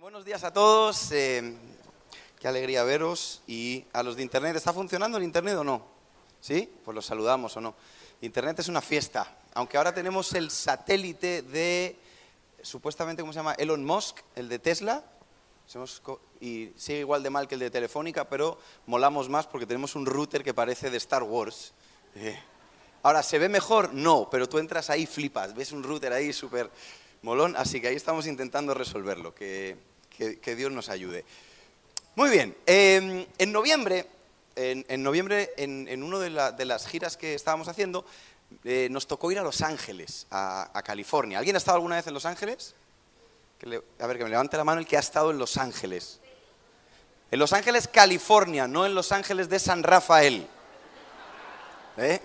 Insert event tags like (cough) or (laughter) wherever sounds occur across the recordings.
buenos días a todos. eh, qué alegría veros. Y a los de Internet, ¿está funcionando el Internet o no? ¿Sí? Pues los saludamos o no. Internet es una fiesta. Aunque ahora tenemos el satélite de, supuestamente, ¿cómo se llama? Elon Musk, el de Tesla. Y sigue igual de mal que el de Telefónica, pero molamos más porque tenemos un router que parece de Star Wars. Eh, Ahora, ¿se ve mejor? No, pero tú entras ahí flipas, ves un router ahí súper molón, así que ahí estamos intentando resolverlo, que, que- Dios nos ayude. Muy bien, eh, en noviembre, en, noviembre, en, una de, la- de las giras que estábamos haciendo, eh, nos tocó ir a Los Ángeles, a, California. ¿Alguien ha estado alguna vez en Los Ángeles? A ver, que me levante la mano el que ha estado en Los Ángeles. En Los Ángeles, California, no en Los Ángeles de San Rafael. ¿Eh?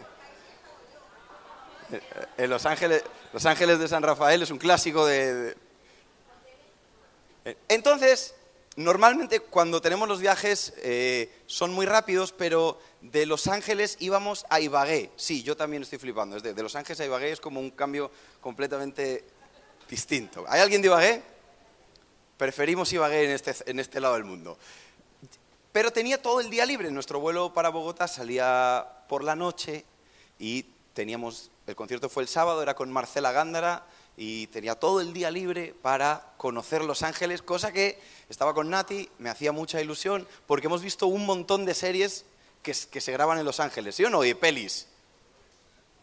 En Los Ángeles, Los Ángeles de San Rafael es un clásico de... Eh, Entonces, normalmente cuando tenemos los viajes eh, son muy rápidos, pero de Los Ángeles íbamos a Ibagué. Sí, yo también estoy flipando. Es de, de Los Ángeles a Ibagué es como un cambio completamente distinto. ¿Hay alguien de Ibagué? Preferimos Ibagué en este, en este lado del mundo. Pero tenía todo el día libre. Nuestro vuelo para Bogotá salía por la noche y teníamos, el concierto fue el sábado, era con Marcela Gándara y tenía todo el día libre para conocer Los Ángeles, cosa que estaba con Nati, me hacía mucha ilusión, porque hemos visto un montón de series que, se graban en Los Ángeles, ¿sí o no? Y pelis.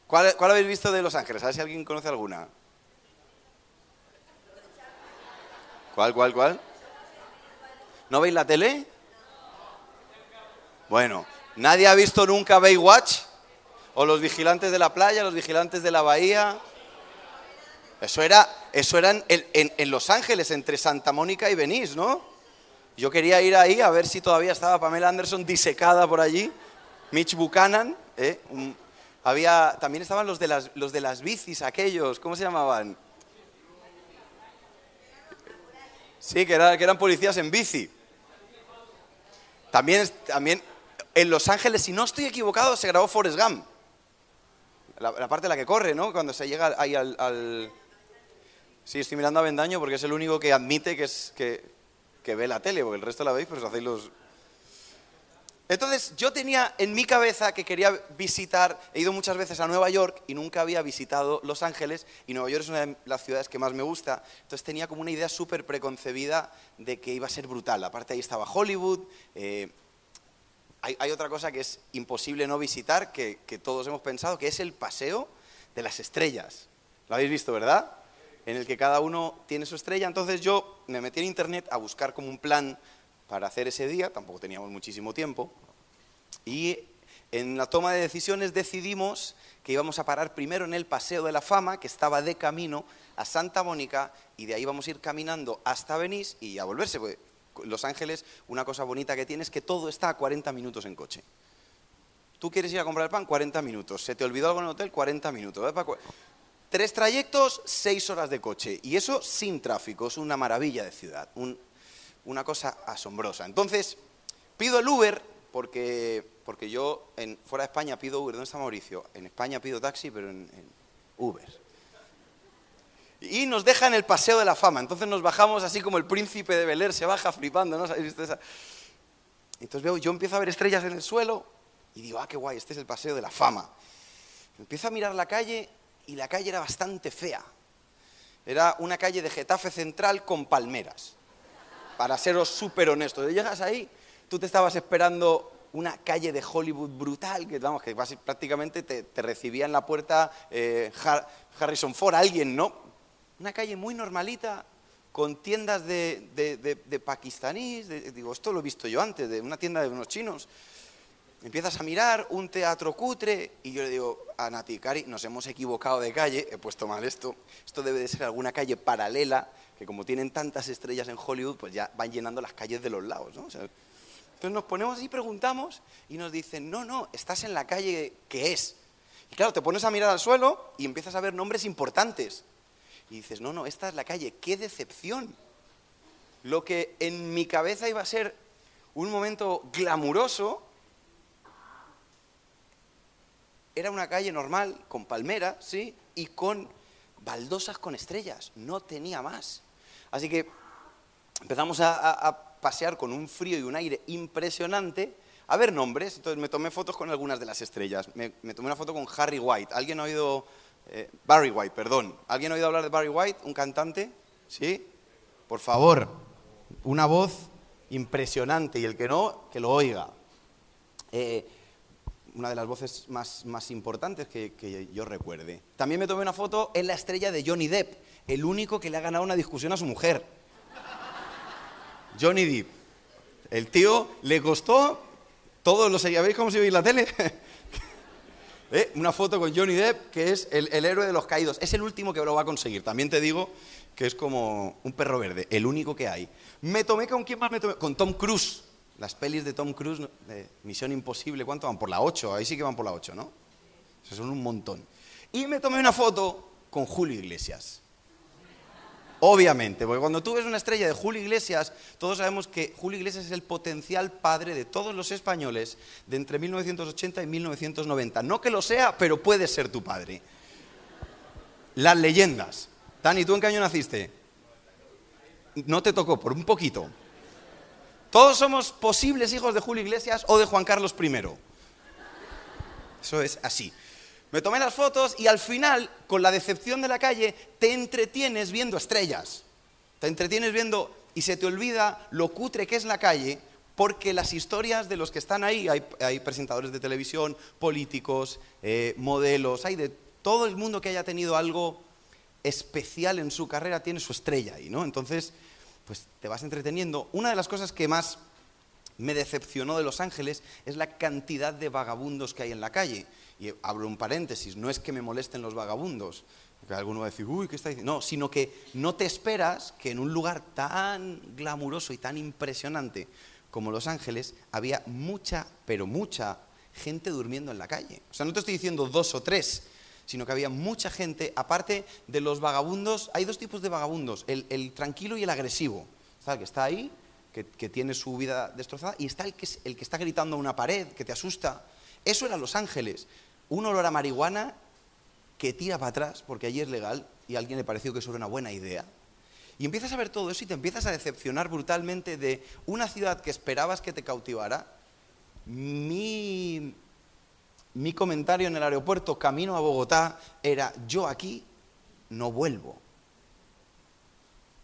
¿Cuál, cuál habéis visto de Los Ángeles? A ver si alguien conoce alguna. ¿Cuál, cuál, cuál? ¿No veis la tele? Bueno, ¿nadie ha visto nunca Baywatch? ¿O los vigilantes de la playa, los vigilantes de la bahía? Eso era, eso era en, en- en Los Ángeles, entre Santa Mónica y Venice, ¿no? Yo quería ir ahí a ver si todavía estaba Pamela Anderson disecada por allí, Mitch Buchanan, ¿eh? Había, también estaban los de, las, los de las bicis, aquellos, ¿cómo se llamaban? Sí, que, era- que eran policías en bici. También, también en Los Ángeles, si no estoy equivocado, se grabó Forrest Gump. La, parte en la que corre, ¿no? Cuando se llega ahí al- Sí, estoy mirando a Bendaño porque es el único que admite que, es, que, que ve la tele, porque el resto la veis, pero os hacéis los... Entonces, yo tenía en mi cabeza que quería visitar, he ido muchas veces a Nueva York y nunca había visitado Los Ángeles, y Nueva York es una de las ciudades que más me gusta, entonces tenía como una idea súper preconcebida de que iba a ser brutal. Aparte ahí estaba Hollywood, eh, hay, hay otra cosa que es imposible no visitar, que, que todos hemos pensado, que es el Paseo de las Estrellas. ¿Lo habéis visto, verdad? En el que cada uno tiene su estrella. Entonces yo me metí en internet a buscar como un plan para hacer ese día, tampoco teníamos muchísimo tiempo, y en la toma de decisiones decidimos que íbamos a parar primero en el Paseo de la Fama, que estaba de camino a Santa Mónica, y de ahí vamos a ir caminando hasta Venice y a volverse. Los Ángeles, una cosa bonita que tiene es que todo está a 40 minutos en coche. Tú quieres ir a comprar el pan, 40 minutos. Se te olvidó algo en el hotel, 40 minutos. Tres trayectos, seis horas de coche. Y eso sin tráfico. Es una maravilla de ciudad. un- una cosa asombrosa. Entonces, pido el Uber porque, porque yo en, fuera de España pido Uber. ¿Dónde está Mauricio? En España pido taxi, pero en, Uber. Y nos deja en el Paseo de la Fama. Entonces nos bajamos así como el príncipe de Bel Air se baja flipando, ¿no? ¿Sabéis? Entonces veo, yo empiezo a ver estrellas en el suelo y digo, ah, qué guay, este es el Paseo de la Fama. Empiezo a mirar la calle y la calle era bastante fea. Era una calle de Getafe Central con palmeras. Para seros súper honestos. Llegas ahí, tú te estabas esperando una calle de Hollywood brutal, que vamos, que prácticamente te, recibía en la puerta eh, Har- Harrison Ford, alguien, ¿no? Una calle muy normalita, con tiendas de, de, de- de pakistaníes, digo, esto lo he visto yo antes, de una tienda de unos chinos. Empiezas a mirar un teatro cutre y yo le digo a Nati, Cari, nos hemos equivocado de calle, he puesto mal esto, esto debe de ser alguna calle paralela, que como tienen tantas estrellas en Hollywood, pues ya van llenando las calles de los lados, ¿no? O sea, entonces nos ponemos y preguntamos y nos dicen, no, no, estás en la calle que es. Y claro, te pones a mirar al suelo y empiezas a ver nombres importantes. Y dices, no, no, esta es la calle, qué decepción. Lo que en mi cabeza iba a ser un momento glamuroso, era una calle normal, con palmeras, ¿sí? Y con baldosas con estrellas. No tenía más. Así que empezamos a, pasear con un frío y un aire impresionante, a ver nombres. Entonces me tomé fotos con algunas de las estrellas. Me, tomé una foto con Harry White. ¿Alguien ha oído... Eh, Barry White, perdón. ¿Alguien ha oído hablar de Barry White? ¿Un cantante? ¿Sí? Por favor, una voz impresionante y el que no, que lo oiga. Eh, una de las voces más, más importantes que, que, yo recuerde. También me tomé una foto en la estrella de Johnny Depp, el único que le ha ganado una discusión a su mujer. Johnny Depp. El tío le costó, todos los ¿veis cómo se ve en la tele? (laughs) ¿Eh? Una foto con Johnny Depp, que es el, el, héroe de los caídos. Es el último que lo va a conseguir. También te digo que es como un perro verde, el único que hay. Me tomé con quién más me tomé? Con Tom Cruise. Las pelis de Tom Cruise, de Misión Imposible, ¿cuánto van? Por la 8, ahí sí que van por la 8, ¿no? O son un montón. Y me tomé una foto con Julio Iglesias. Obviamente, porque cuando tú ves una estrella de Julio Iglesias, todos sabemos que Julio Iglesias es el potencial padre de todos los españoles de entre 1980 y 1990. No que lo sea, pero puede ser tu padre. Las leyendas. Dani, ¿tú en qué año naciste? No te tocó, por un poquito. Todos somos posibles hijos de Julio Iglesias o de Juan Carlos I. Eso es así. Me tomé las fotos y al final, con la decepción de la calle, te entretienes viendo estrellas. Te entretienes viendo y se te olvida lo cutre que es la calle, porque las historias de los que están ahí, hay, presentadores de televisión, políticos, eh, modelos, hay de todo el mundo que haya tenido algo especial en su carrera, tiene su estrella ahí, ¿no? Entonces, pues te vas entreteniendo. Una de las cosas que más me decepcionó de Los Ángeles es la cantidad de vagabundos que hay en la calle. Y abro un paréntesis, no es que me molesten los vagabundos, porque alguno va a decir, uy, ¿qué está diciendo? No, sino que no te esperas que en un lugar tan glamuroso y tan impresionante como Los Ángeles había mucha, pero mucha gente durmiendo en la calle. O sea, no te estoy diciendo dos o tres, sino que había mucha gente, aparte de los vagabundos, hay dos tipos de vagabundos, el, tranquilo y el agresivo. Está el que está ahí, que, tiene su vida destrozada, y está el que, el que está gritando a una pared, que te asusta. Eso era Los Ángeles. Un olor a marihuana que tira para atrás, porque allí es legal, y a alguien le pareció que eso era una buena idea. Y empiezas a ver todo eso y te empiezas a decepcionar brutalmente de una ciudad que esperabas que te cautivara. Mi mi comentario en el aeropuerto camino a Bogotá era, yo aquí no vuelvo.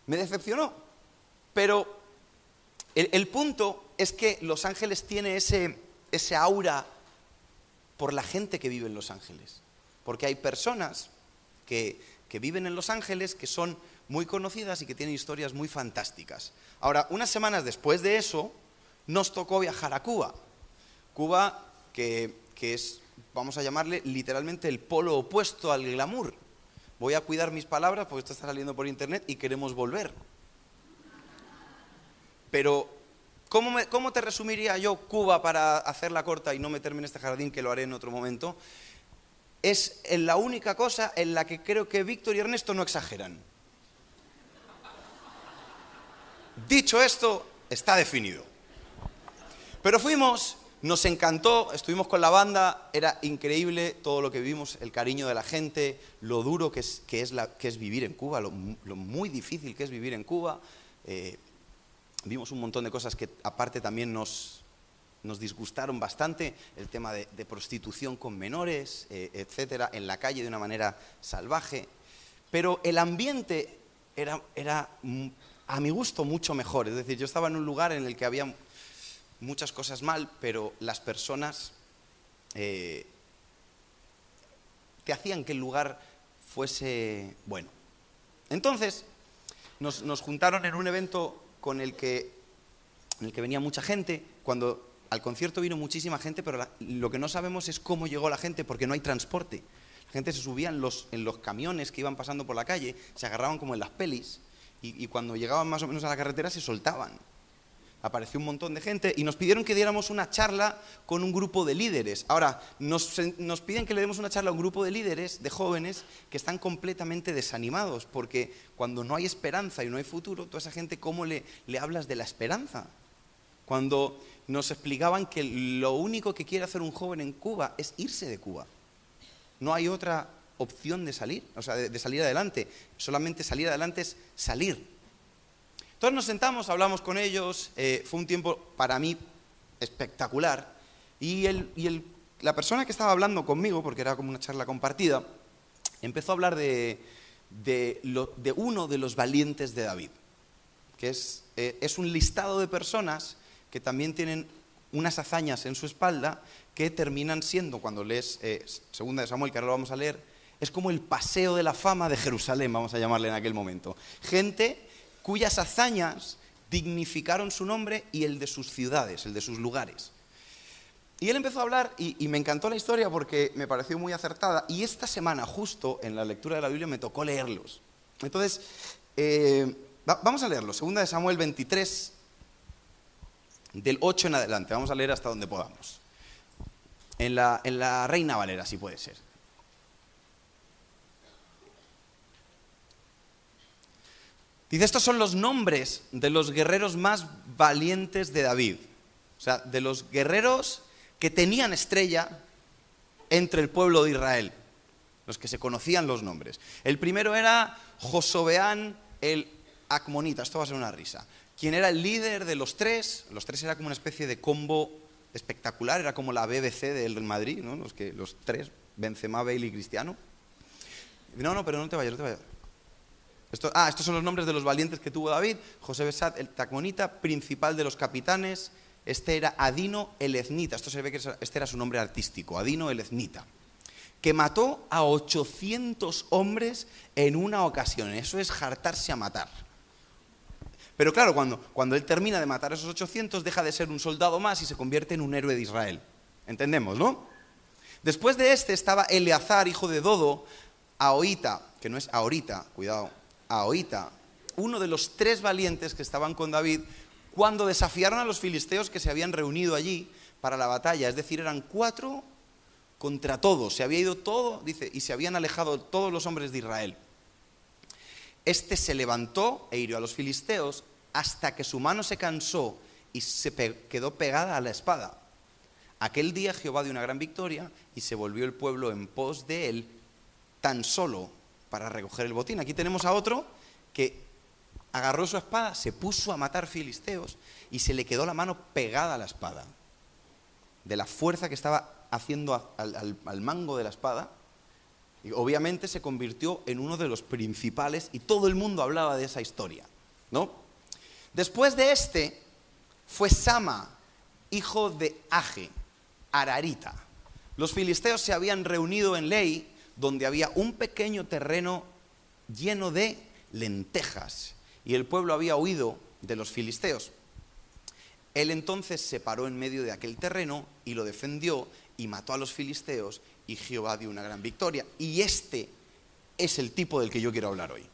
Me decepcionó, pero el, punto es que Los Ángeles tiene ese, aura por la gente que vive en Los Ángeles. Porque hay personas que viven en Los Ángeles que son muy conocidas y que tienen historias muy fantásticas. Ahora, unas semanas después de eso, nos tocó viajar a Cuba. Cuba, que que es, vamos a llamarle literalmente el polo opuesto al glamour. Voy a cuidar mis palabras porque esto está saliendo por internet y queremos volver. Pero, ¿cómo, ¿cómo te resumiría yo Cuba para hacerla corta y no meterme en este jardín, que lo haré en otro momento? Es la única cosa en la que creo que Víctor y Ernesto no exageran. Dicho esto, está definido. Pero fuimos nos encantó, estuvimos con la banda, era increíble todo lo que vivimos, el cariño de la gente, lo duro que es, que es, vivir en Cuba, lo, muy difícil que es vivir en Cuba. Eh, vimos un montón de cosas que aparte también nos, nos disgustaron bastante, el tema de, prostitución con menores, eh, etcétera, en la calle de una manera salvaje. Pero el ambiente era, era, mm, a mi gusto, mucho mejor. Es decir, yo estaba en un lugar en el que había muchas cosas mal, pero las personas eh, te hacían que el lugar fuese bueno. Entonces, nos, juntaron en un evento con el que, en el que venía mucha gente, cuando al concierto vino muchísima gente, pero lo que no sabemos es cómo llegó la gente, porque no hay transporte. La gente se subía en los, en los camiones que iban pasando por la calle, se agarraban como en las pelis, y cuando llegaban más o menos a la carretera se soltaban apareció un montón de gente y nos pidieron que diéramos una charla con un grupo de líderes. Ahora, nos, piden que le demos una charla a un grupo de líderes, de jóvenes, que están completamente desanimados, porque cuando no hay esperanza y no hay futuro, toda esa gente, ¿cómo le, le hablas de la esperanza? Cuando nos explicaban que lo único que quiere hacer un joven en Cuba es irse de Cuba. No hay otra opción de salir, o sea, de salir adelante. Solamente salir adelante es salir Entonces nos sentamos, hablamos con ellos, eh, fue un tiempo para mí espectacular. Y, la persona que estaba hablando conmigo, porque era como una charla compartida, empezó a hablar de, uno de los valientes de David, que es, eh, es un listado de personas que también tienen unas hazañas en su espalda que terminan siendo, cuando lees eh, Segunda de Samuel, que ahora lo vamos a leer, es como el paseo de la fama de Jerusalén, vamos a llamarle en aquel momento. Gente cuyas hazañas dignificaron su nombre y el de sus ciudades, el de sus lugares. Y él empezó a hablar y, me encantó la historia porque me pareció muy acertada y esta semana justo en la lectura de la Biblia me tocó leerlos. Entonces, eh, vamos a leerlos. Segunda de Samuel 23, del 8 en adelante. Vamos a leer hasta donde podamos. En la, en la Reina Valera, si puede ser. Dice, estos son los nombres de los guerreros más valientes de David. O sea, de los guerreros que tenían estrella entre el pueblo de Israel. Los que se conocían los nombres. El primero era Josobeán el Acmonita. Esto va a ser una risa. Quien era el líder de los tres. Los tres era como una especie de combo espectacular. Era como la BBC del Madrid, ¿no? Los, que, los tres, Benzema, Bale y Cristiano. No, no, pero no te vayas, no te vayas ah, estos son los nombres de los valientes que tuvo David. José Besat, el Tacmonita, principal de los capitanes. Este era Adino el Eznita. Esto se ve que este era su nombre artístico, Adino el Eznita. Que mató a 800 hombres en una ocasión. Eso es jartarse a matar. Pero claro, cuando, cuando él termina de matar a esos 800, deja de ser un soldado más y se convierte en un héroe de Israel. ¿Entendemos, no? Después de este estaba Eleazar, hijo de Dodo, Aoita, que no es ahorita, cuidado, Ahoita, uno de los tres valientes que estaban con David cuando desafiaron a los filisteos que se habían reunido allí para la batalla. Es decir, eran cuatro contra todos. Se había ido todo, dice, y se habían alejado todos los hombres de Israel. Este se levantó e hirió a los filisteos hasta que su mano se cansó y se quedó pegada a la espada. Aquel día Jehová dio una gran victoria y se volvió el pueblo en pos de él tan solo para recoger el botín. Aquí tenemos a otro que agarró su espada, se puso a matar filisteos y se le quedó la mano pegada a la espada. De la fuerza que estaba haciendo al, mango de la espada. Y obviamente se convirtió en uno de los principales y todo el mundo hablaba de esa historia. ¿no? Después de este fue Sama, hijo de Age, Ararita. Los filisteos se habían reunido en Ley donde había un pequeño terreno lleno de lentejas y el pueblo había huido de los filisteos. Él entonces se paró en medio de aquel terreno y lo defendió y mató a los filisteos y Jehová dio una gran victoria. Y este es el tipo del que yo quiero hablar hoy.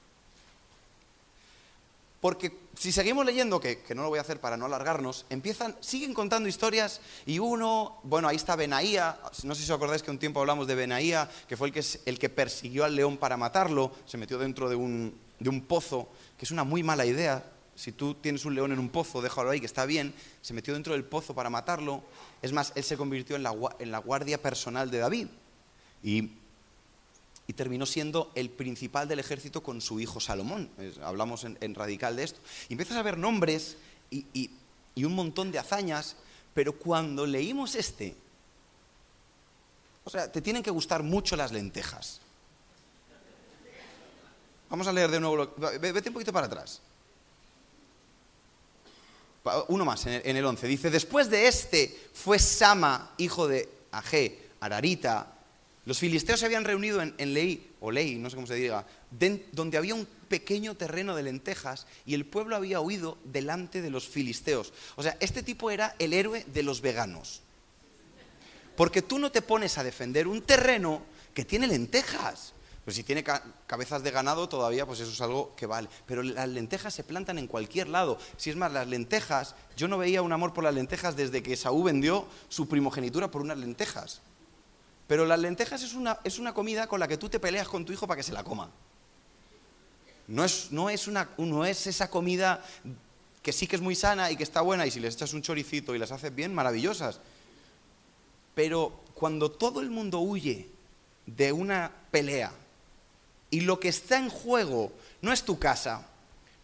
Porque si seguimos leyendo, que, no lo voy a hacer para no alargarnos, empiezan, siguen contando historias y uno, bueno, ahí está Benaía, no sé si os acordáis que un tiempo hablamos de Benaía, que fue el que, el que persiguió al león para matarlo, se metió dentro de un, de un pozo, que es una muy mala idea, si tú tienes un león en un pozo, déjalo ahí, que está bien, se metió dentro del pozo para matarlo, es más, él se convirtió en la, en la guardia personal de David. Y y terminó siendo el principal del ejército con su hijo Salomón. hablamos en, radical de esto. Y empiezas a ver nombres y, un montón de hazañas, pero cuando leímos este, o sea, te tienen que gustar mucho las lentejas. Vamos a leer de nuevo. Vete un poquito para atrás. Uno más, en el 11. Dice, después de este fue Sama, hijo de Agé, Ararita, los filisteos se habían reunido en, Ley, o Ley, no sé cómo se diga, donde había un pequeño terreno de lentejas y el pueblo había huido delante de los filisteos. O sea, este tipo era el héroe de los veganos. Porque tú no te pones a defender un terreno que tiene lentejas. Pues si tiene cabezas de ganado todavía, pues eso es algo que vale. Pero las lentejas se plantan en cualquier lado. Si es más, las lentejas, yo no veía un amor por las lentejas desde que Saúl vendió su primogenitura por unas lentejas. Pero las lentejas es una, es una comida con la que tú te peleas con tu hijo para que se la coma. No es, no, es una, no es esa comida que sí que es muy sana y que está buena y si les echas un choricito y las haces bien, maravillosas. Pero cuando todo el mundo huye de una pelea y lo que está en juego no es tu casa,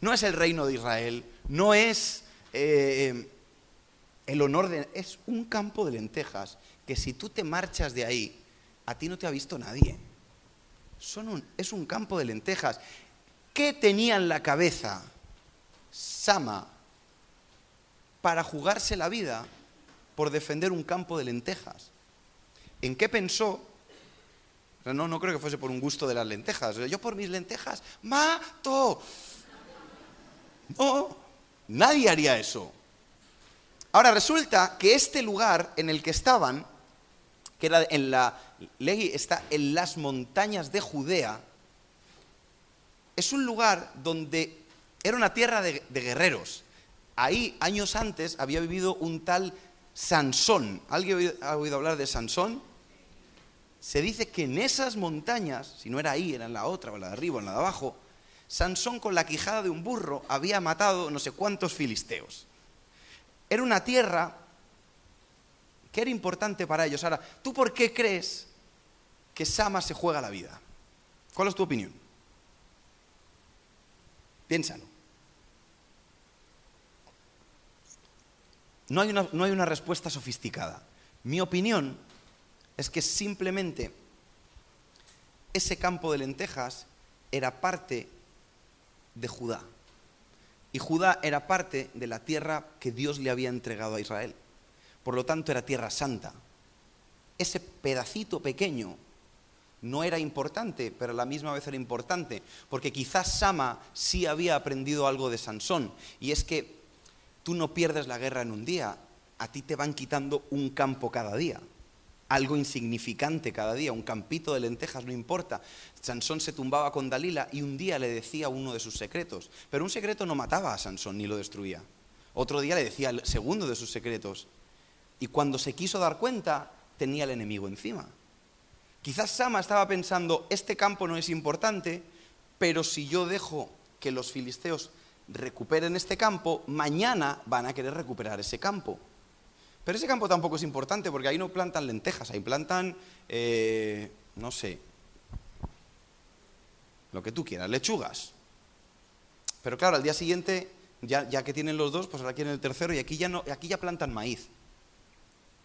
No es el reino de Israel, no es eh, el honor de... Es un campo de lentejas que si tú te marchas de ahí, a ti no te ha visto nadie. es un campo de lentejas. ¿Qué tenía en la cabeza Sama para jugarse la vida por defender un campo de lentejas? ¿En qué pensó? No, no creo que fuese por un gusto de las lentejas. Yo por mis lentejas mato. No, nadie haría eso. Ahora resulta que este lugar en el que estaban, que era en la está en las montañas de Judea, es un lugar donde era una tierra de, de guerreros. Ahí, años antes, había vivido un tal Sansón. ¿Alguien ha oído hablar de Sansón? Se dice que en esas montañas, si no era ahí, era en la otra, o en la de arriba, o en la de abajo, Sansón con la quijada de un burro había matado no sé cuántos filisteos. Era una tierra que era importante para ellos. Ahora, ¿tú por qué crees que Sama se juega la vida? ¿Cuál es tu opinión? Piénsalo. No hay una, no hay una respuesta sofisticada. Mi opinión es que simplemente ese campo de lentejas era parte de Judá. Y Judá era parte de la tierra que Dios le había entregado a Israel. Por lo tanto, era tierra santa. Ese pedacito pequeño no era importante, pero a la misma vez era importante, porque quizás Sama sí había aprendido algo de Sansón, y es que tú no pierdes la guerra en un día, a ti te van quitando un campo cada día algo insignificante cada día, un campito de lentejas, no importa. Sansón se tumbaba con Dalila y un día le decía uno de sus secretos, pero un secreto no mataba a Sansón ni lo destruía. Otro día le decía el segundo de sus secretos. Y cuando se quiso dar cuenta, tenía el enemigo encima. Quizás Sama estaba pensando, este campo no es importante, pero si yo dejo que los filisteos recuperen este campo, mañana van a querer recuperar ese campo. Pero ese campo tampoco es importante porque ahí no plantan lentejas, ahí plantan, eh, no sé, lo que tú quieras, lechugas. Pero claro, al día siguiente, ya, ya que tienen los dos, pues ahora quieren el tercero y aquí ya, no, aquí ya plantan maíz.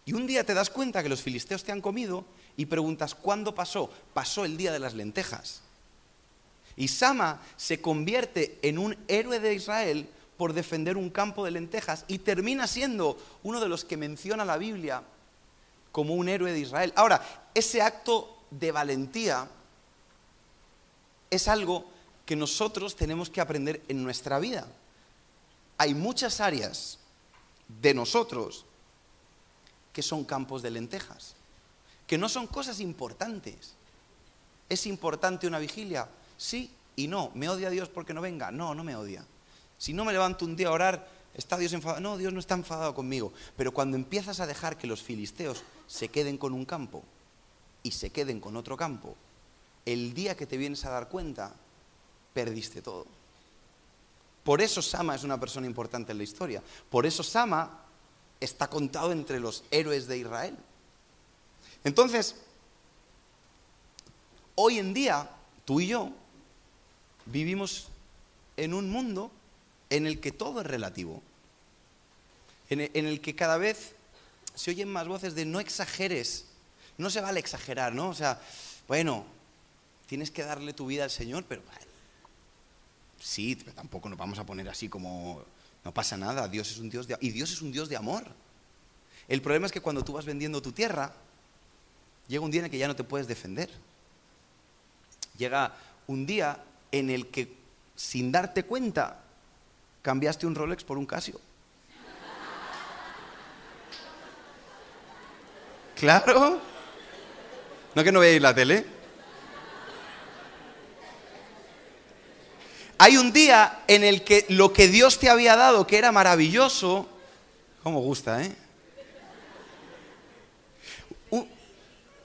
Y un día te das cuenta que los filisteos te han comido y preguntas, ¿cuándo pasó? Pasó el día de las lentejas. Y Sama se convierte en un héroe de Israel por defender un campo de lentejas y termina siendo uno de los que menciona la Biblia como un héroe de Israel. Ahora, ese acto de valentía es algo que nosotros tenemos que aprender en nuestra vida. Hay muchas áreas de nosotros que son campos de lentejas, que no son cosas importantes. ¿Es importante una vigilia? Sí y no. ¿Me odia Dios porque no venga? No, no me odia. Si no me levanto un día a orar, ¿está Dios enfadado? No, Dios no está enfadado conmigo. Pero cuando empiezas a dejar que los filisteos se queden con un campo y se queden con otro campo, el día que te vienes a dar cuenta, perdiste todo. Por eso Sama es una persona importante en la historia. Por eso Sama está contado entre los héroes de Israel. Entonces, hoy en día, tú y yo vivimos en un mundo en el que todo es relativo, en el, que cada vez se oyen más voces de no exageres, no se vale exagerar, ¿no? O sea, bueno, tienes que darle tu vida al Señor, pero sí, pero tampoco nos vamos a poner así como no pasa nada, Dios es un Dios de y Dios es un Dios de amor. El problema es que cuando tú vas vendiendo tu tierra, llega un día en el que ya no te puedes defender. Llega un día en el que sin darte cuenta cambiaste un Rolex por un Casio. (laughs) Claro. ¿No que no veáis la tele? Hay un día en el que lo que Dios te había dado, que era maravilloso, ¿cómo gusta, eh?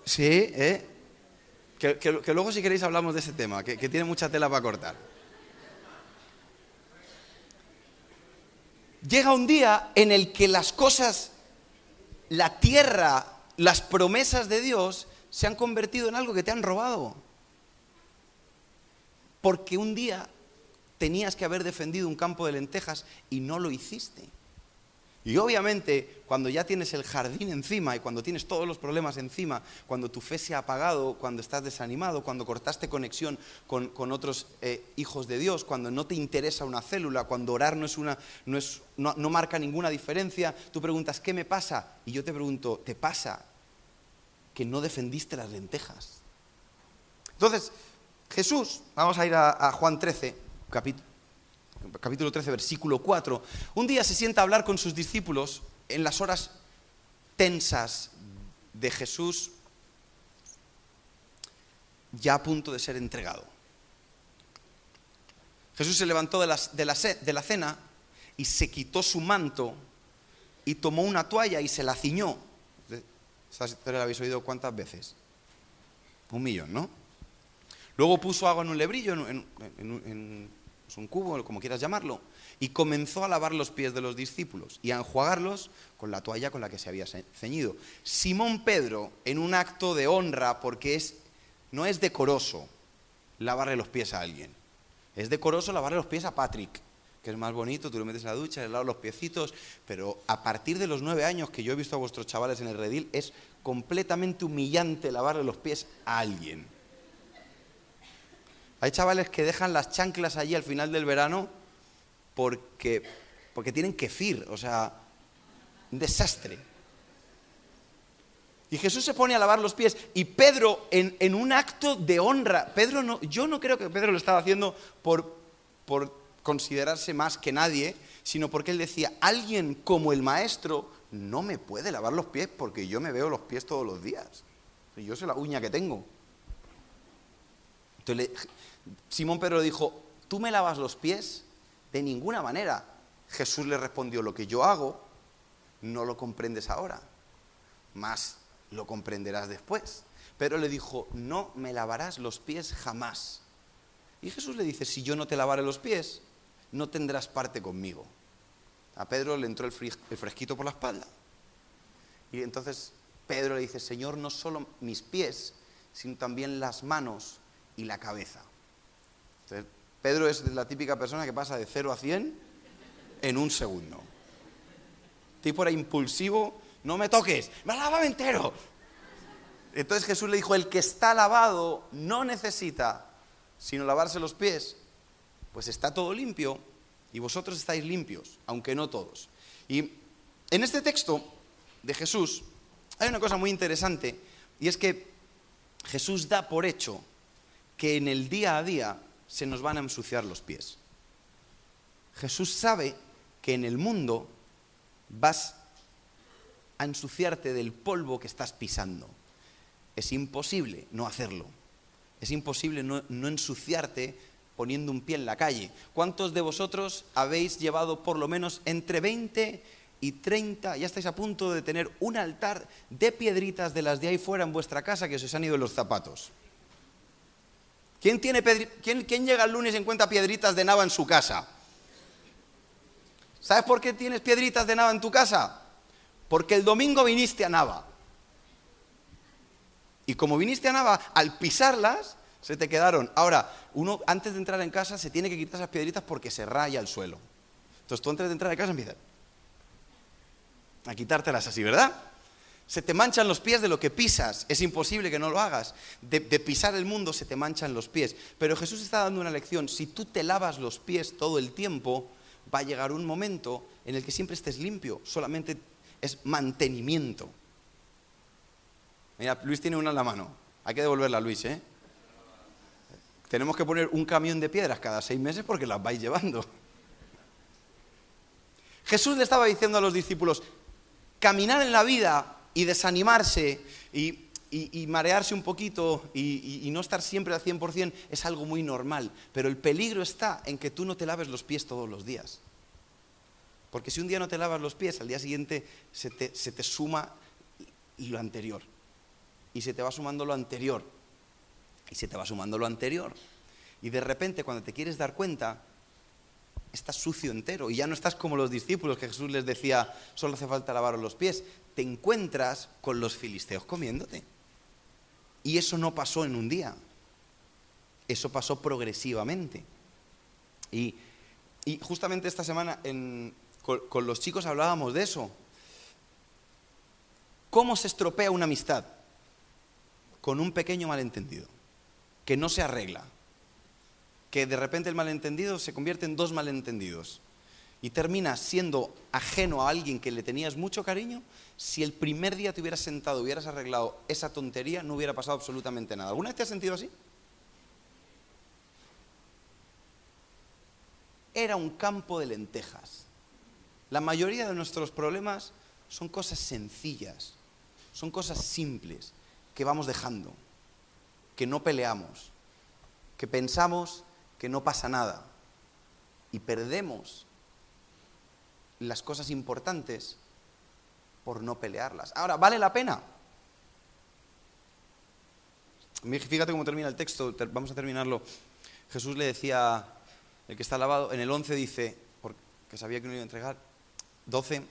sí, ¿eh? Que, luego si queréis hablamos de ese tema, que tiene mucha tela para cortar. llega un día en el que las cosas, la tierra, las promesas de Dios se han convertido en algo que te han robado. Porque un día tenías que haber defendido un campo de lentejas y no lo hiciste. Y obviamente, cuando ya tienes el jardín encima y cuando tienes todos los problemas encima, cuando tu fe se ha apagado, cuando estás desanimado, cuando cortaste conexión con, otros eh, hijos de Dios, cuando no te interesa una célula, cuando orar no, es una, no, es, no marca ninguna diferencia, tú preguntas, ¿qué me pasa? Y yo te pregunto, ¿te pasa que no defendiste las lentejas? Entonces, Jesús, vamos a ir a, Juan 13, capítulo capítulo 13, versículo 4, un día se sienta a hablar con sus discípulos en las horas tensas de Jesús ya a punto de ser entregado. Jesús se levantó de la, de la, cena y se quitó su manto y tomó una toalla y se la ciñó. Esta historia la habéis oído cuántas veces? Un millón, ¿no? Luego puso agua en un lebrillo, en un cubo, como quieras llamarlo, y comenzó a lavar los pies de los discípulos y a enjuagarlos con la toalla con la que se había ceñido. Simón Pedro, en un acto de honra, porque es, no es decoroso lavarle los pies a alguien, es decoroso lavarle los pies a Patrick, que es más bonito, tú lo metes en la ducha, le lavas los piecitos, pero a partir de los nueve años que yo he visto a vuestros chavales en el redil, es completamente humillante lavarle los pies a alguien. Hay chavales que dejan las chanclas allí al final del verano porque, porque tienen kefir, o sea, un desastre. Y Jesús se pone a lavar los pies y Pedro en, un acto de honra, Pedro no, yo no creo que Pedro lo estaba haciendo por, por considerarse más que nadie, sino porque él decía, alguien como el maestro no me puede lavar los pies porque yo me veo los pies todos los días. Y yo sé la uña que tengo. Entonces Simón Pedro dijo, ¿tú me lavas los pies? De ninguna manera. Jesús le respondió, lo que yo hago no lo comprendes ahora, más lo comprenderás después. Pero le dijo, no me lavarás los pies jamás. Y Jesús le dice, si yo no te lavaré los pies, no tendrás parte conmigo. A Pedro le entró el, fresquito por la espalda. Y entonces Pedro le dice, Señor, no solo mis pies, sino también las manos y la cabeza. Pedro es la típica persona que pasa de 0 a 100 en un segundo. Tipo era impulsivo, no me toques, me lávame entero. Entonces Jesús le dijo, el que está lavado no necesita sino lavarse los pies, pues está todo limpio y vosotros estáis limpios, aunque no todos. Y en este texto de Jesús hay una cosa muy interesante y es que Jesús da por hecho que en el día a día se nos van a ensuciar los pies. Jesús sabe que en el mundo vas a ensuciarte del polvo que estás pisando. Es imposible no hacerlo. Es imposible no, ensuciarte poniendo un pie en la calle. ¿Cuántos de vosotros habéis llevado por lo menos entre 20 y 30, ya estáis a punto de tener un altar de piedritas de las de ahí fuera en vuestra casa que os han ido los zapatos? ¿Quién, tiene ¿Quién, llega el lunes y encuentra piedritas de nava en su casa? ¿Sabes por qué tienes piedritas de nava en tu casa? Porque el domingo viniste a Nava. Y como viniste a Nava, al pisarlas, se te quedaron. Ahora, uno antes de entrar en casa se tiene que quitar esas piedritas porque se raya el suelo. Entonces tú antes de entrar en casa empiezas a quitártelas así, ¿verdad? Se te manchan los pies de lo que pisas. Es imposible que no lo hagas. De, pisar el mundo se te manchan los pies. Pero Jesús está dando una lección. Si tú te lavas los pies todo el tiempo, va a llegar un momento en el que siempre estés limpio. Solamente es mantenimiento. Mira, Luis tiene una en la mano. Hay que devolverla a Luis, ¿eh? Tenemos que poner un camión de piedras cada seis meses porque las vais llevando. Jesús le estaba diciendo a los discípulos, caminar en la vida y desanimarse y, marearse un poquito y, no estar siempre al 100% es algo muy normal. Pero el peligro está en que tú no te laves los pies todos los días. Porque si un día no te lavas los pies, al día siguiente se te, se te suma lo anterior. Y se te va sumando lo anterior. Y se te va sumando lo anterior. Y de repente, cuando te quieres dar cuenta, estás sucio entero y ya no estás como los discípulos que Jesús les decía, solo hace falta lavar los pies. Te encuentras con los filisteos comiéndote. Y eso no pasó en un día. Eso pasó progresivamente. Y, justamente esta semana con los chicos hablábamos de eso. ¿Cómo se estropea una amistad? Con un pequeño malentendido, que no se arregla, que de repente el malentendido se convierte en dos malentendidos y terminas siendo ajeno a alguien que le tenías mucho cariño, si el primer día te hubieras sentado, hubieras arreglado esa tontería, no hubiera pasado absolutamente nada. ¿Alguna vez te has sentido así? Era un campo de lentejas. La mayoría de nuestros problemas son cosas sencillas, son cosas simples que vamos dejando, que no peleamos, que pensamos que no pasa nada y perdemos las cosas importantes por no pelearlas. Ahora, ¿vale la pena? Fíjate cómo termina el texto, vamos a terminarlo. Jesús le decía, el que está lavado, en el 11 dice, porque sabía que no iba a entregar, 12,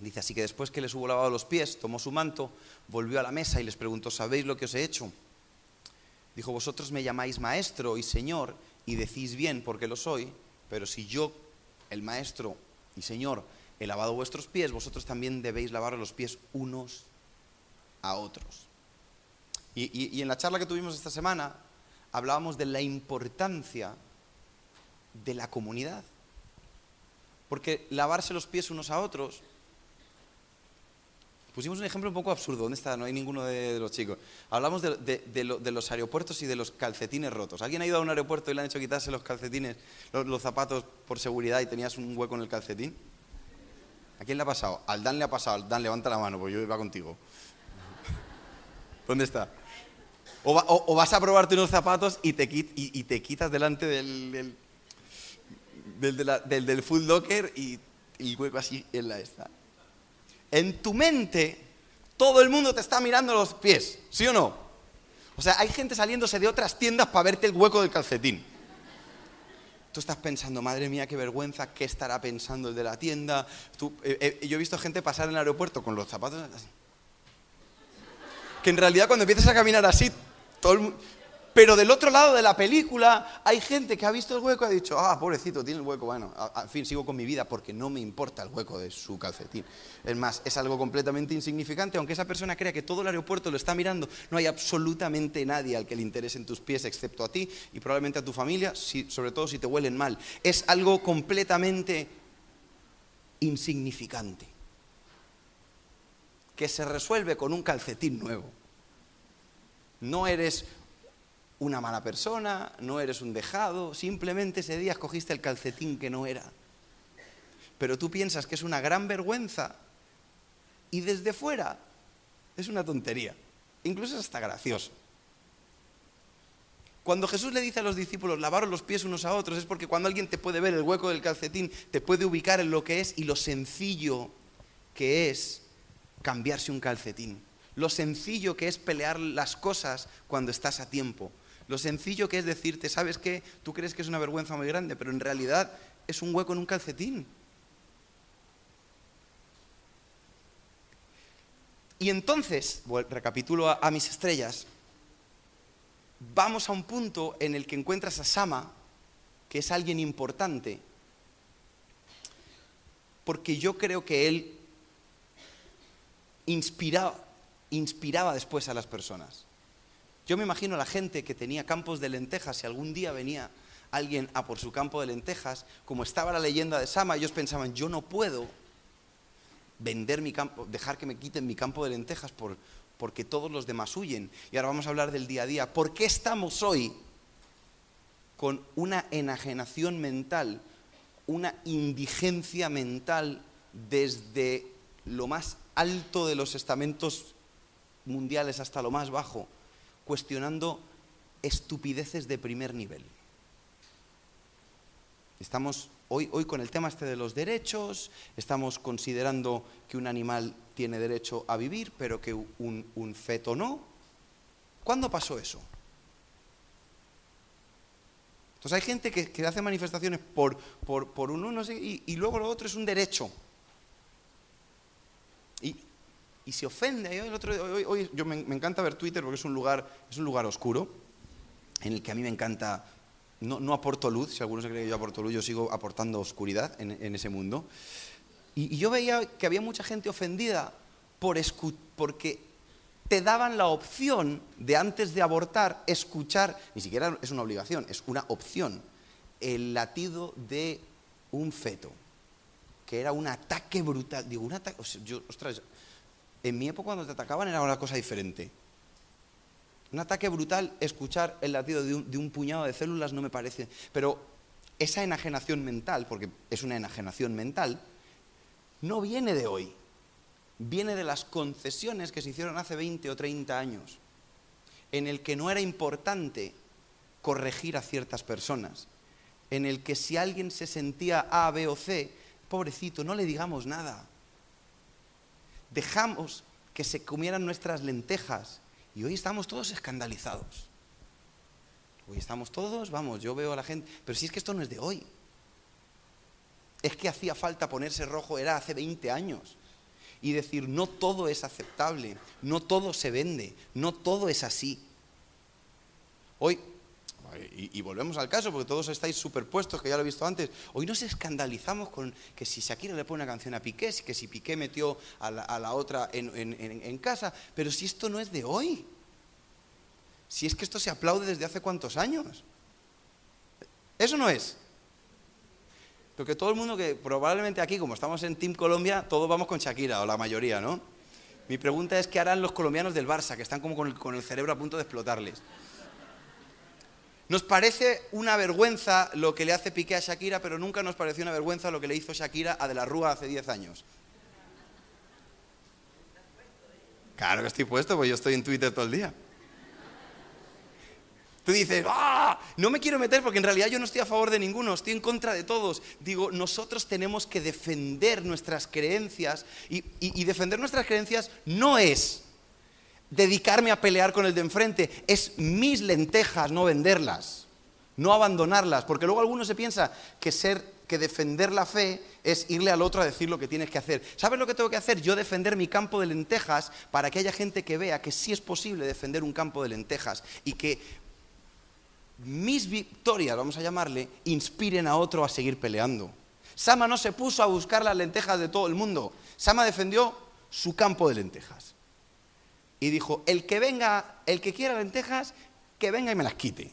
dice, así que después que les hubo lavado los pies, tomó su manto, volvió a la mesa y les preguntó, ¿sabéis lo que os he hecho? Dijo, vosotros me llamáis maestro y señor y decís bien porque lo soy, pero si yo, el maestro, y Señor, he lavado vuestros pies, vosotros también debéis lavar los pies unos a otros. Y, en la charla que tuvimos esta semana hablábamos de la importancia de la comunidad. Porque lavarse los pies unos a otros Pusimos un ejemplo un poco absurdo. ¿Dónde está? No hay ninguno de, los chicos. Hablamos de, los aeropuertos y de los calcetines rotos. ¿Alguien ha ido a un aeropuerto y le han hecho quitarse los calcetines, los, zapatos por seguridad y tenías un hueco en el calcetín? ¿A quién le ha pasado? Al Dan le ha pasado. Al Dan, levanta la mano, porque yo iba contigo. ¿Dónde está? O, vas a probarte unos zapatos y te, quitas delante del, del, del, full locker y, el hueco así en la esta en tu mente todo el mundo te está mirando los pies, ¿sí o no? O sea, hay gente saliéndose de otras tiendas para verte el hueco del calcetín. Tú estás pensando, madre mía, qué vergüenza, ¿qué estará pensando el de la tienda? Eh, eh, yo he visto gente pasar en el aeropuerto con los zapatos así. Que en realidad cuando empiezas a caminar así, todo el mundo... Pero del otro lado de la película hay gente que ha visto el hueco y ha dicho, ah, pobrecito, tiene el hueco. Bueno, en fin, sigo con mi vida porque no me importa el hueco de su calcetín. Es más, es algo completamente insignificante, aunque esa persona crea que todo el aeropuerto lo está mirando, no hay absolutamente nadie al que le interesen tus pies excepto a ti y probablemente a tu familia, sobre todo si te huelen mal. Es algo completamente insignificante, que se resuelve con un calcetín nuevo. No eres una mala persona, no eres un dejado, simplemente ese día escogiste el calcetín que no era. Pero tú piensas que es una gran vergüenza y desde fuera es una tontería, incluso es hasta gracioso. Cuando Jesús le dice a los discípulos lavaros los pies unos a otros es porque cuando alguien te puede ver el hueco del calcetín, te puede ubicar en lo que es y lo sencillo que es cambiarse un calcetín. Lo sencillo que es pelear las cosas cuando estás a tiempo. Lo sencillo que es decirte, ¿sabes qué? Tú crees que es una vergüenza muy grande, pero en realidad es un hueco en un calcetín. Y entonces, recapitulo a, mis estrellas, vamos a un punto en el que encuentras a Sama, que es alguien importante, porque yo creo que él inspiraba después a las personas. Yo me imagino a la gente que tenía campos de lentejas, si algún día venía alguien a por su campo de lentejas, como estaba la leyenda de Sama, ellos pensaban, yo no puedo vender mi campo, dejar que me quiten mi campo de lentejas por, porque todos los demás huyen. Y ahora vamos a hablar del día a día. ¿Por qué estamos hoy con una enajenación mental, una indigencia mental desde lo más alto de los estamentos mundiales hasta lo más bajo? Cuestionando estupideces de primer nivel. Estamos hoy, hoy con el tema este de los derechos, estamos considerando que un animal tiene derecho a vivir, pero que un, feto no. ¿Cuándo pasó eso? Entonces hay gente que, hace manifestaciones por, por, un uno y, luego lo otro es un derecho. Y, y se ofende. Hoy, el otro, hoy, yo me, encanta ver Twitter porque es un, lugar, es un lugar oscuro en el que a mí me encanta no, aporto luz, si alguno se cree que yo aporto luz, yo sigo aportando oscuridad en, ese mundo. Y, yo veía que había mucha gente ofendida por porque te daban la opción de antes de abortar escuchar, ni siquiera es una obligación, es una opción, el latido de un feto, que era un ataque brutal. Digo, un ataque, ostras, en mi época cuando te atacaban era una cosa diferente. Un ataque brutal, escuchar el latido de un, puñado de células no me parece. Pero esa enajenación mental, porque es una enajenación mental, no viene de hoy. Viene de las concesiones que se hicieron hace 20 o 30 años, en el que no era importante corregir a ciertas personas, en el que si alguien se sentía A, B o C, pobrecito, no le digamos nada. Dejamos que se comieran nuestras lentejas y hoy estamos todos escandalizados. Hoy estamos todos, vamos, yo veo a la gente, pero si es que esto no es de hoy. Es que hacía falta ponerse rojo, era hace 20 años. Y decir, no todo es aceptable, no todo se vende, no todo es así. Hoy y, volvemos al caso, porque todos estáis superpuestos, que ya lo he visto antes. Hoy nos escandalizamos con que si Shakira le pone una canción a Piqué, que si Piqué metió a la, otra en, casa, pero si esto no es de hoy. Si es que esto se aplaude desde hace cuántos años. Eso no es. Porque todo el mundo que probablemente aquí, como estamos en Team Colombia, todos vamos con Shakira, o la mayoría, ¿no? Mi pregunta es qué harán los colombianos del Barça, que están como con el cerebro a punto de explotarles. Nos parece una vergüenza lo que le hace Piqué a Shakira, pero nunca nos pareció una vergüenza lo que le hizo Shakira a De la Rúa hace 10 años. Claro que estoy puesto, porque yo estoy en Twitter todo el día. Tú dices, ¡ah! No me quiero meter porque en realidad yo no estoy a favor de ninguno, estoy en contra de todos. Digo, nosotros tenemos que defender nuestras creencias y defender nuestras creencias no es dedicarme a pelear con el de enfrente, es mis lentejas, no venderlas, no abandonarlas, porque luego alguno se piensa que ser que defender la fe es irle al otro a decir lo que tienes que hacer. ¿Sabes lo que tengo que hacer? Yo defender mi campo de lentejas para que haya gente que vea que sí es posible defender un campo de lentejas y que mis victorias, vamos a llamarle, inspiren a otro a seguir peleando. Sama no se puso a buscar las lentejas de todo el mundo. Sama defendió su campo de lentejas y dijo, el que venga, el que quiera lentejas, que venga y me las quite.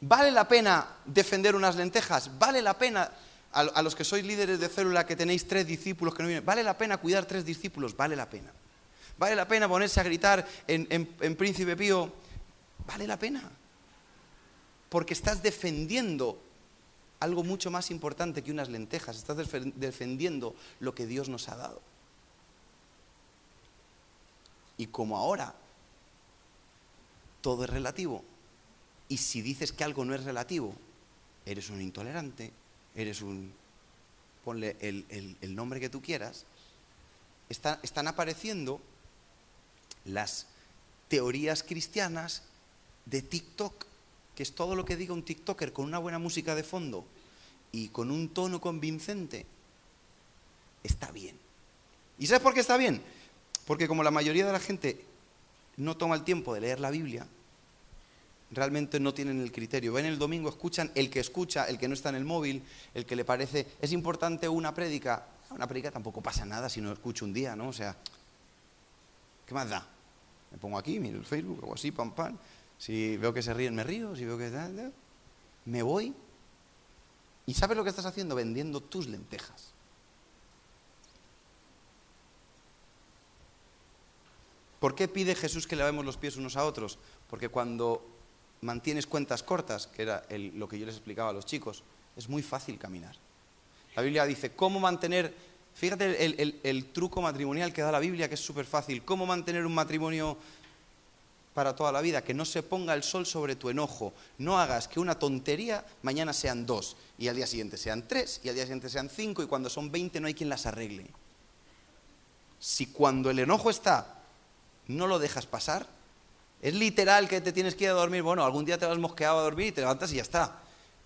¿Vale la pena defender unas lentejas? ¿Vale la pena, a, los que sois líderes de célula, que tenéis tres discípulos que no vienen, ¿vale la pena cuidar tres discípulos? Vale la pena. ¿Vale la pena ponerse a gritar en, Príncipe Pío? Vale la pena. Porque estás defendiendo algo mucho más importante que unas lentejas, estás defendiendo lo que Dios nos ha dado. Y como ahora todo es relativo, y si dices que algo no es relativo, eres un intolerante, eres un... ponle el, nombre que tú quieras, están apareciendo las teorías cristianas de TikTok, que es todo lo que diga un TikToker con una buena música de fondo y con un tono convincente, está bien. ¿Y sabes por qué está bien? Porque como la mayoría de la gente no toma el tiempo de leer la Biblia, realmente no tienen el criterio. Ven el domingo, escuchan el que escucha, el que no está en el móvil, el que le parece, es importante una prédica. Una prédica tampoco pasa nada si no escucho un día, ¿no? O sea, ¿qué más da? Me pongo aquí, miro el Facebook, o así, pam, pam. Si veo que se ríen, me río. Si veo que... Me voy. ¿Y sabes lo que estás haciendo? Vendiendo tus lentejas. ¿Por qué pide Jesús que lavemos los pies unos a otros? Porque cuando mantienes cuentas cortas, que era lo que yo les explicaba a los chicos, es muy fácil caminar. La Biblia dice, ¿cómo mantener, fíjate el, truco matrimonial que da la Biblia, que es súper fácil, ¿cómo mantener un matrimonio para toda la vida? Que no se ponga el sol sobre tu enojo, no hagas que una tontería mañana sean dos, y al día siguiente sean tres, y al día siguiente sean cinco, y cuando son veinte no hay quien las arregle. Si cuando el enojo está no lo dejas pasar. Es literal que te tienes que ir a dormir. Bueno, algún día te vas mosqueado a dormir y te levantas y ya está.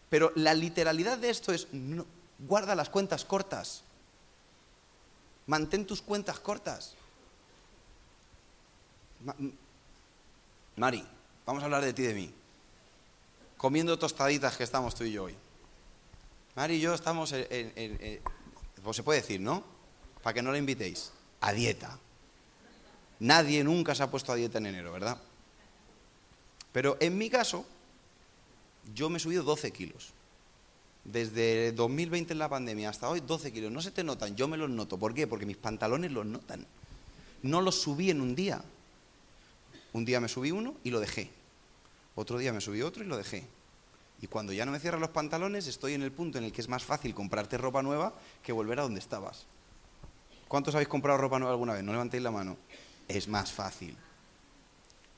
Pero la literalidad de esto es, guarda las cuentas cortas. Mantén tus cuentas cortas. Mari, vamos a hablar de ti y de mí. comiendo tostaditas que estamos tú y yo hoy. Mari y yo estamos en, pues se puede decir, ¿no? Para que no la invitéis, a dieta. Nadie nunca se ha puesto a dieta en enero, ¿verdad? Pero en mi caso, yo me he subido 12 kilos. Desde 2020 en la pandemia hasta hoy, 12 kilos. No se te notan, yo me los noto. ¿Por qué? Porque mis pantalones los notan. No los subí en un día. Un día me subí uno y lo dejé. Otro día me subí otro y lo dejé. Y cuando ya no me cierran los pantalones, estoy en el punto en el que es más fácil comprarte ropa nueva que volver a donde estabas. ¿Cuántos habéis comprado ropa nueva alguna vez? No levantéis la mano. Es más fácil.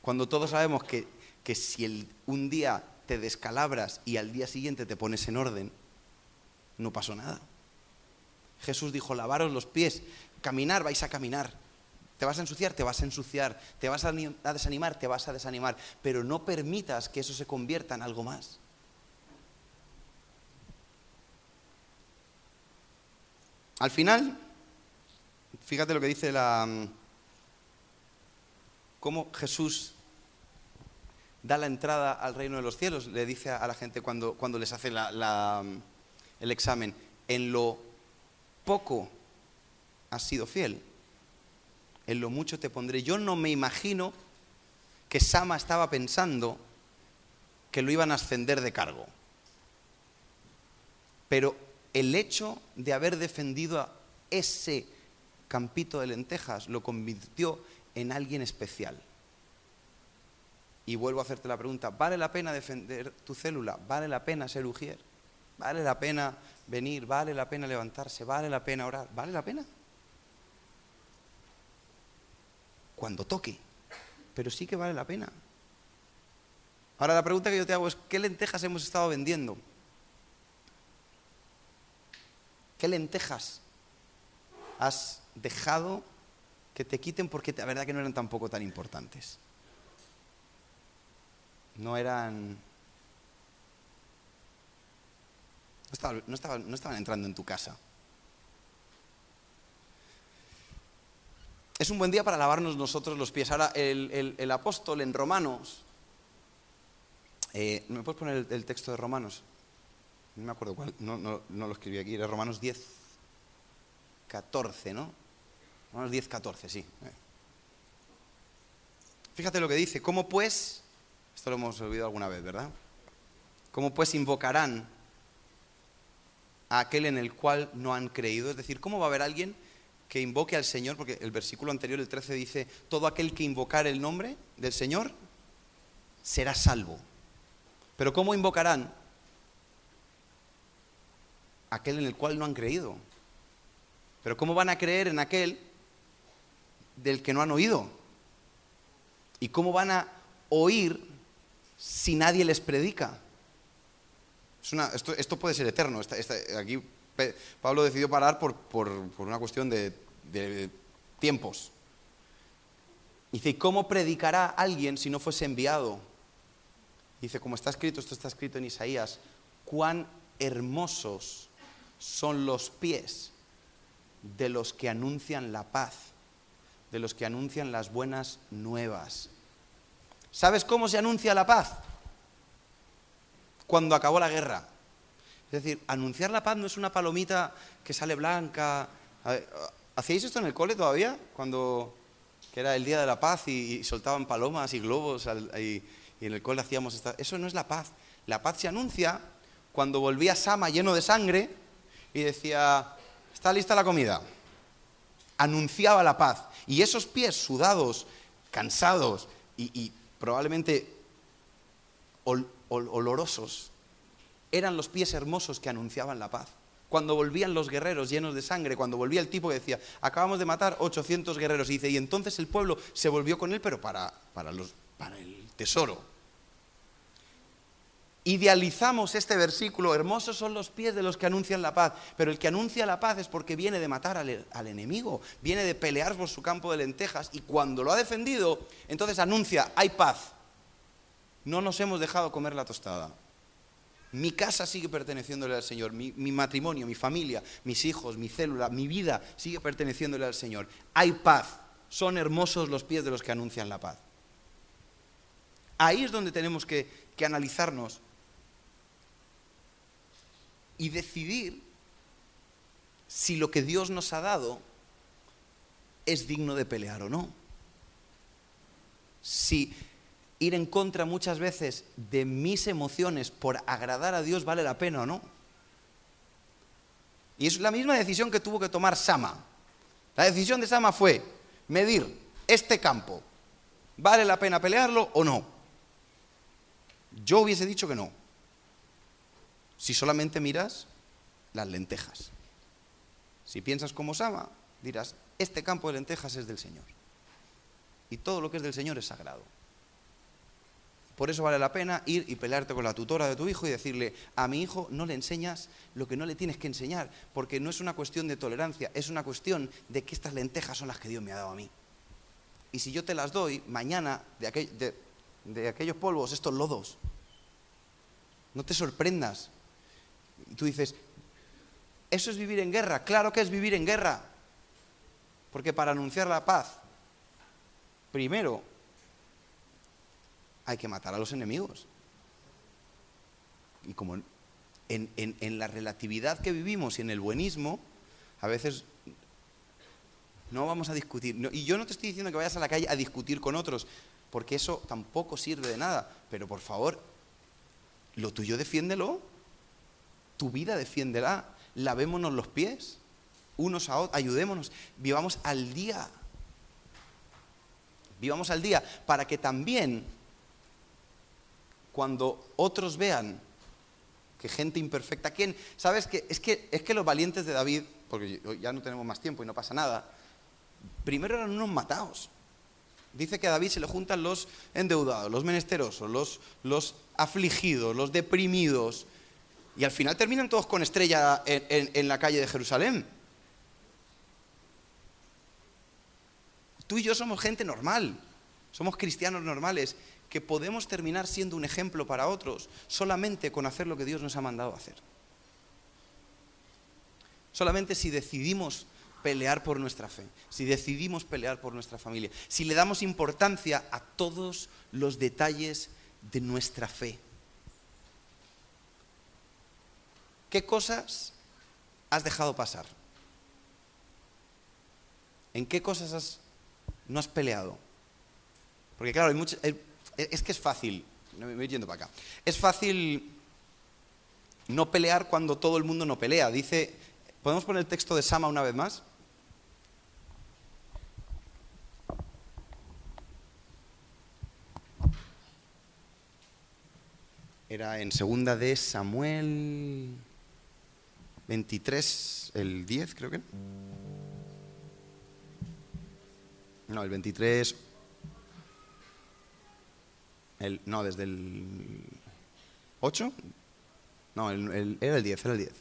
Cuando todos sabemos que, que si un día te descalabras y al día siguiente te pones en orden, no pasó nada. Jesús dijo, lavaros los pies, caminar, vais a caminar. Te vas a ensuciar, te vas a ensuciar. Te vas a desanimar, te vas a desanimar. Pero no permitas que eso se convierta en algo más. Al final, fíjate lo que dice la... cómo Jesús da la entrada al reino de los cielos, le dice a la gente cuando, cuando les hace el examen, en lo poco has sido fiel, en lo mucho te pondré. Yo no me imagino que Sama estaba pensando que lo iban a ascender de cargo. Pero el hecho de haber defendido a ese campito de lentejas lo convirtió en alguien especial. Y vuelvo a hacerte la pregunta, ¿vale la pena defender tu célula? ¿Vale la pena ser ujier? ¿Vale la pena venir? ¿Vale la pena levantarse? ¿Vale la pena orar? ¿Vale la pena? Cuando toque, pero sí que vale la pena. Ahora la pregunta que yo te hago es, ¿qué lentejas hemos estado vendiendo? ¿Qué lentejas has dejado que te quiten porque la verdad que no eran tampoco tan importantes? No eran... No estaban, no entrando en tu casa. Es un buen día para lavarnos nosotros los pies. Ahora, el, apóstol en Romanos, eh, ¿me puedes poner el, texto de Romanos? No me acuerdo cuál, no, no, lo escribí aquí, era Romanos 10, 14, ¿no? Romanos 10, 14, sí. Fíjate lo que dice, ¿cómo pues, esto lo hemos olvidado alguna vez, ¿verdad? ¿Cómo pues invocarán a aquel en el cual no han creído? Es decir, ¿cómo va a haber alguien que invoque al Señor? Porque el versículo anterior, el 13, dice, todo aquel que invocar el nombre del Señor será salvo. Pero ¿cómo invocarán aquel en el cual no han creído. Pero ¿cómo van a creer en aquel del que no han oído? ¿Y cómo van a oír si nadie les predica? esto, puede ser eterno. aquí Pablo decidió parar por, una cuestión de, de tiempos. Dice, ¿cómo predicará alguien si no fuese enviado? Dice, como está escrito, esto está escrito en Isaías, cuán hermosos son los pies de los que anuncian la paz, de los que anuncian las buenas nuevas. ¿Sabes cómo se anuncia la paz? Cuando acabó la guerra. Es decir, anunciar la paz no es una palomita que sale blanca. ¿Hacíais esto en el cole todavía? Cuando era el día de la paz y, soltaban palomas y globos y, en el cole hacíamos esta... Eso no es la paz. La paz se anuncia cuando volvía Sama lleno de sangre y decía, está lista la comida. Anunciaba la paz. Y esos pies sudados, cansados y, probablemente olorosos, eran los pies hermosos que anunciaban la paz. Cuando volvían los guerreros llenos de sangre, cuando volvía el tipo que decía, acabamos de matar 800 guerreros, y dice, y entonces el pueblo se volvió con él, pero para, para, los, para el tesoro, Idealizamos este versículo, hermosos son los pies de los que anuncian la paz, pero el que anuncia la paz es porque viene de matar al, enemigo, viene de pelear por su campo de lentejas y cuando lo ha defendido, entonces anuncia, hay paz. No nos hemos dejado comer la tostada. Mi casa sigue perteneciéndole al Señor, mi, matrimonio, mi familia, mis hijos, mi célula, mi vida sigue perteneciéndole al Señor. Hay paz, son hermosos los pies de los que anuncian la paz. Ahí es donde tenemos que analizarnos y decidir si lo que Dios nos ha dado es digno de pelear o no. Si ir en contra muchas veces de mis emociones por agradar a Dios vale la pena o no. Y es la misma decisión que tuvo que tomar Sama. La decisión de Sama fue medir este campo. ¿Vale la pena pelearlo o no? Yo hubiese dicho que no. Si solamente miras las lentejas. Si piensas como Sama, dirás, este campo de lentejas es del Señor. Y todo lo que es del Señor es sagrado. Por eso vale la pena ir y pelearte con la tutora de tu hijo y decirle, a mi hijo no le enseñas lo que no le tienes que enseñar, porque no es una cuestión de tolerancia, es una cuestión de que estas lentejas son las que Dios me ha dado a mí. Y si yo te las doy, mañana de, de aquellos polvos, estos lodos, no te sorprendas. Y tú dices, ¿eso es vivir en guerra? Claro que es vivir en guerra. Porque para anunciar la paz, primero hay que matar a los enemigos. Y como en, la relatividad que vivimos y en el buenismo, a veces no vamos a discutir. y yo no te estoy diciendo que vayas a la calle a discutir con otros, porque eso tampoco sirve de nada. Pero por favor, lo tuyo defiéndelo, tu vida defiéndela, lavémonos los pies, unos a otros, ayudémonos, vivamos al día. Vivamos al día para que también cuando otros vean que gente imperfecta, ¿quién? ¿Sabes que es que es que los valientes de David, porque ya no tenemos más tiempo y no pasa nada, primero eran unos matados. Dice que a David se le juntan los endeudados, los menesterosos, los, los afligidos, los deprimidos, y al final terminan todos con estrella en la calle de Jerusalén. Tú y yo somos gente normal, somos cristianos normales, que podemos terminar siendo un ejemplo para otros solamente con hacer lo que Dios nos ha mandado hacer. Solamente si decidimos pelear por nuestra fe, si decidimos pelear por nuestra familia, si le damos importancia a todos los detalles de nuestra fe. ¿Qué cosas has dejado pasar? ¿En qué cosas no has peleado? Porque claro, hay, muchas, es que es fácil, me voy yendo para acá, es fácil no pelear cuando todo el mundo no pelea. Dice, ¿podemos poner el texto de Sama una vez más? Era en segunda de Samuel 23, el 10 creo que. No, el 23, no, desde el 8. No, era el 10, era el 10.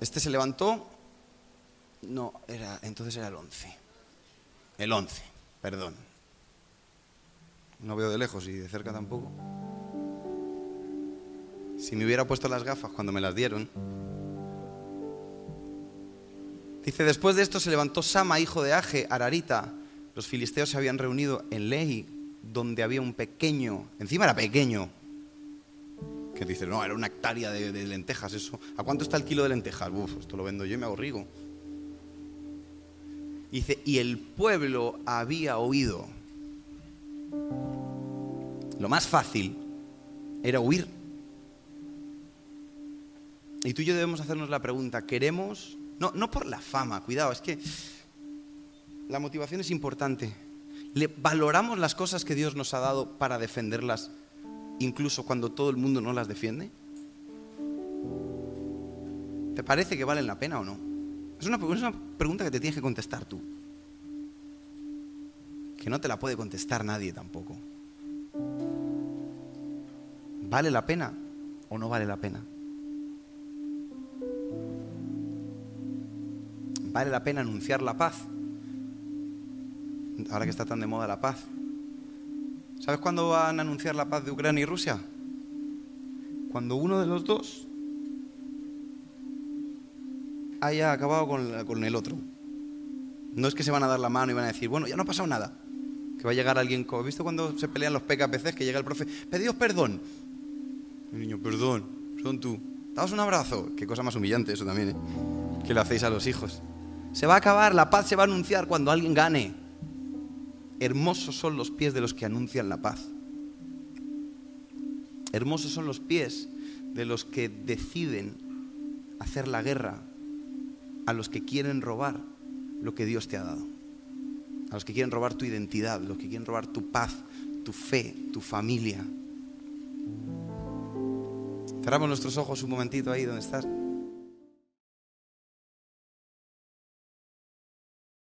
Este se levantó. No, era, entonces era el 11. El 11, perdón. No veo de lejos y de cerca tampoco. Si me hubiera puesto las gafas cuando me las dieron. Dice, después de esto se levantó Sama, hijo de Age, Ararita. Los filisteos se habían reunido en Lehi, donde había un pequeño, encima era pequeño, que dice, no, era una hectárea de, lentejas eso. ¿A cuánto está el kilo de lentejas? Uf, esto lo vendo yo y me hago rico. Dice, y el pueblo había oído. Lo más fácil era huir. Y tú y yo debemos hacernos la pregunta, ¿queremos no, no por la fama, cuidado, es que la motivación es importante. ¿Le valoramos las cosas que Dios nos ha dado para defenderlas, incluso cuando todo el mundo no las defiende? ¿Te parece que valen la pena o no? Es una, es una pregunta que te tienes que contestar tú. Que no te la puede contestar nadie tampoco. ¿Vale la pena o no vale la pena? Vale la pena anunciar la paz. Ahora que está tan de moda la paz. ¿Sabes cuándo van a anunciar la paz de Ucrania y Rusia? Cuando uno de los dos haya acabado con, el otro. No es que se van a dar la mano y van a decir, bueno, ya no ha pasado nada. Que va a llegar alguien, ¿has visto cuando se pelean los PKPCs? Que llega el profe, pedidos perdón. El niño, perdón, perdón tú. Daos un abrazo. Qué cosa más humillante eso también, ¿eh? Que le hacéis a los hijos. Se va a acabar, la paz se va a anunciar cuando alguien gane. Hermosos son los pies de los que anuncian la paz. Hermosos son los pies de los que deciden hacer la guerra a los que quieren robar lo que Dios te ha dado. A los que quieren robar tu identidad, los que quieren robar tu paz, tu fe, tu familia. Cerramos nuestros ojos un momentito ahí donde estás.